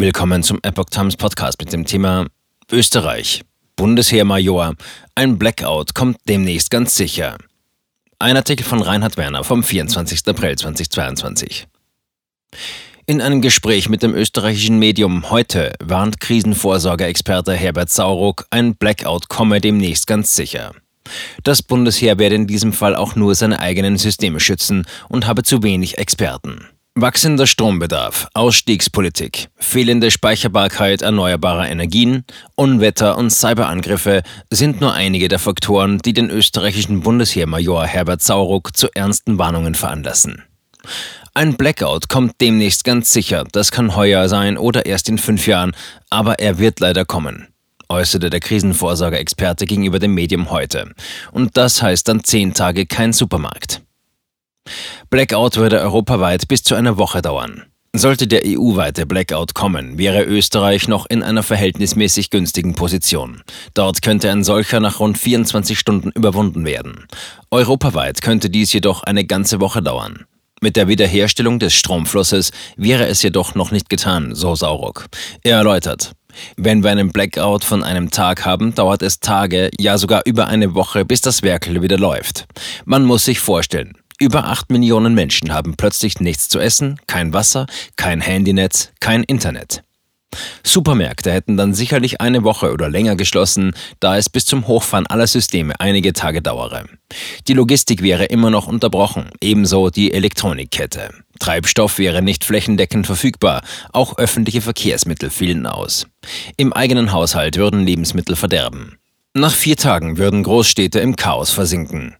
Willkommen zum Epoch Times Podcast mit dem Thema Österreich. Bundesheermajor. Ein Blackout kommt demnächst ganz sicher. Ein Artikel von Reinhard Werner vom 24. April 2022. In einem Gespräch mit dem österreichischen Medium heute warnt Krisenvorsorgeexperte Herbert Sauruck, ein Blackout komme demnächst ganz sicher. Das Bundesheer werde in diesem Fall auch nur seine eigenen Systeme schützen und habe zu wenig Experten. Wachsender Strombedarf, Ausstiegspolitik, fehlende Speicherbarkeit erneuerbarer Energien, Unwetter und Cyberangriffe sind nur einige der Faktoren, die den österreichischen Bundesheermajor Herbert Sauruck zu ernsten Warnungen veranlassen. Ein Blackout kommt demnächst ganz sicher, das kann heuer sein oder erst in fünf Jahren, aber er wird leider kommen äußerte der Krisenvorsorgeexperte gegenüber dem Medium heute. Und das heißt dann zehn Tage kein Supermarkt. Blackout würde europaweit bis zu einer Woche dauern. Sollte der EU-weite Blackout kommen, wäre Österreich noch in einer verhältnismäßig günstigen Position. Dort könnte ein solcher nach rund 24 Stunden überwunden werden. Europaweit könnte dies jedoch eine ganze Woche dauern. Mit der Wiederherstellung des Stromflusses wäre es jedoch noch nicht getan, so Sauruck. Er erläutert, wenn wir einen Blackout von einem Tag haben, dauert es Tage, ja sogar über eine Woche, bis das Werkel wieder läuft. Man muss sich vorstellen, über 8 Millionen Menschen haben plötzlich nichts zu essen, kein Wasser, kein Handynetz, kein Internet. Supermärkte hätten dann sicherlich eine Woche oder länger geschlossen, da es bis zum Hochfahren aller Systeme einige Tage dauere. Die Logistik wäre immer noch unterbrochen, ebenso die Elektronikkette. Treibstoff wäre nicht flächendeckend verfügbar, auch öffentliche Verkehrsmittel fielen aus. Im eigenen Haushalt würden Lebensmittel verderben. Nach vier Tagen würden Großstädte im Chaos versinken.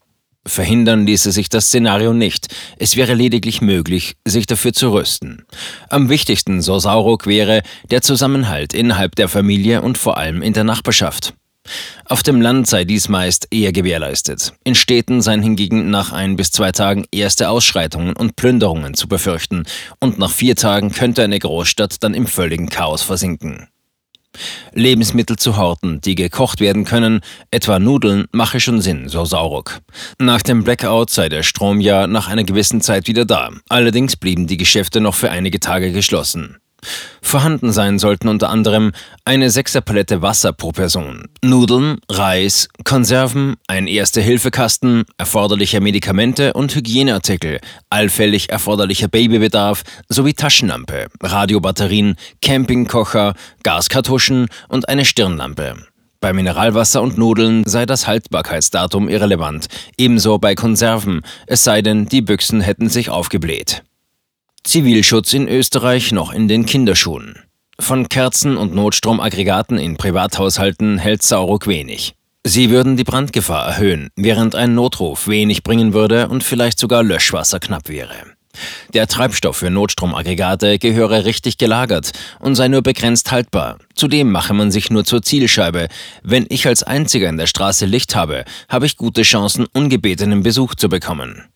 Verhindern ließe sich das Szenario nicht. Es wäre lediglich möglich, sich dafür zu rüsten. Am wichtigsten, so Sauruck, wäre der Zusammenhalt innerhalb der Familie und vor allem in der Nachbarschaft. Auf dem Land sei dies meist eher gewährleistet. In Städten seien hingegen nach ein bis zwei Tagen erste Ausschreitungen und Plünderungen zu befürchten, und nach vier Tagen könnte eine Großstadt dann im völligen Chaos versinken. Lebensmittel zu horten, die gekocht werden können, etwa Nudeln, mache schon Sinn, so Sauruck. Nach dem Blackout sei der Strom ja nach einer gewissen Zeit wieder da. Allerdings blieben die Geschäfte noch für einige Tage geschlossen. Vorhanden sein sollten unter anderem eine Sechserpalette Wasser pro Person, Nudeln, Reis, Konserven, ein Erste-Hilfe-Kasten, erforderliche Medikamente und Hygieneartikel, allfällig erforderlicher Babybedarf sowie Taschenlampe, Radiobatterien, Campingkocher, Gaskartuschen und eine Stirnlampe. Bei Mineralwasser und Nudeln sei das Haltbarkeitsdatum irrelevant, ebenso bei Konserven, es sei denn, die Büchsen hätten sich aufgebläht. Zivilschutz in Österreich noch in den Kinderschuhen. Von Kerzen und Notstromaggregaten in Privathaushalten hält Sauruck wenig. Sie würden die Brandgefahr erhöhen, während ein Notruf wenig bringen würde und vielleicht sogar Löschwasser knapp wäre. Der Treibstoff für Notstromaggregate gehöre richtig gelagert und sei nur begrenzt haltbar. Zudem mache man sich nur zur Zielscheibe. Wenn ich als Einziger in der Straße Licht habe, habe ich gute Chancen, ungebetenen Besuch zu bekommen.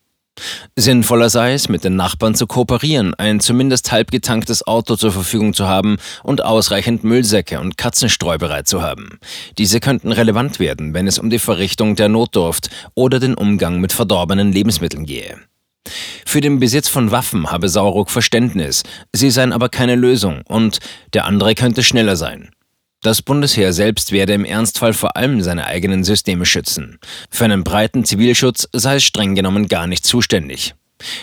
Sinnvoller sei es, mit den Nachbarn zu kooperieren, ein zumindest halb getanktes Auto zur Verfügung zu haben und ausreichend Müllsäcke und Katzenstreu bereit zu haben. Diese könnten relevant werden, wenn es um die Verrichtung der Notdurft oder den Umgang mit verdorbenen Lebensmitteln gehe. Für den Besitz von Waffen habe Sauruck Verständnis, sie seien aber keine Lösung und der andere könnte schneller sein. Das Bundesheer selbst werde im Ernstfall vor allem seine eigenen Systeme schützen. Für einen breiten Zivilschutz sei es streng genommen gar nicht zuständig.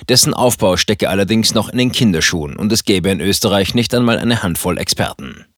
Dessen Aufbau stecke allerdings noch in den Kinderschuhen und es gäbe in Österreich nicht einmal eine Handvoll Experten.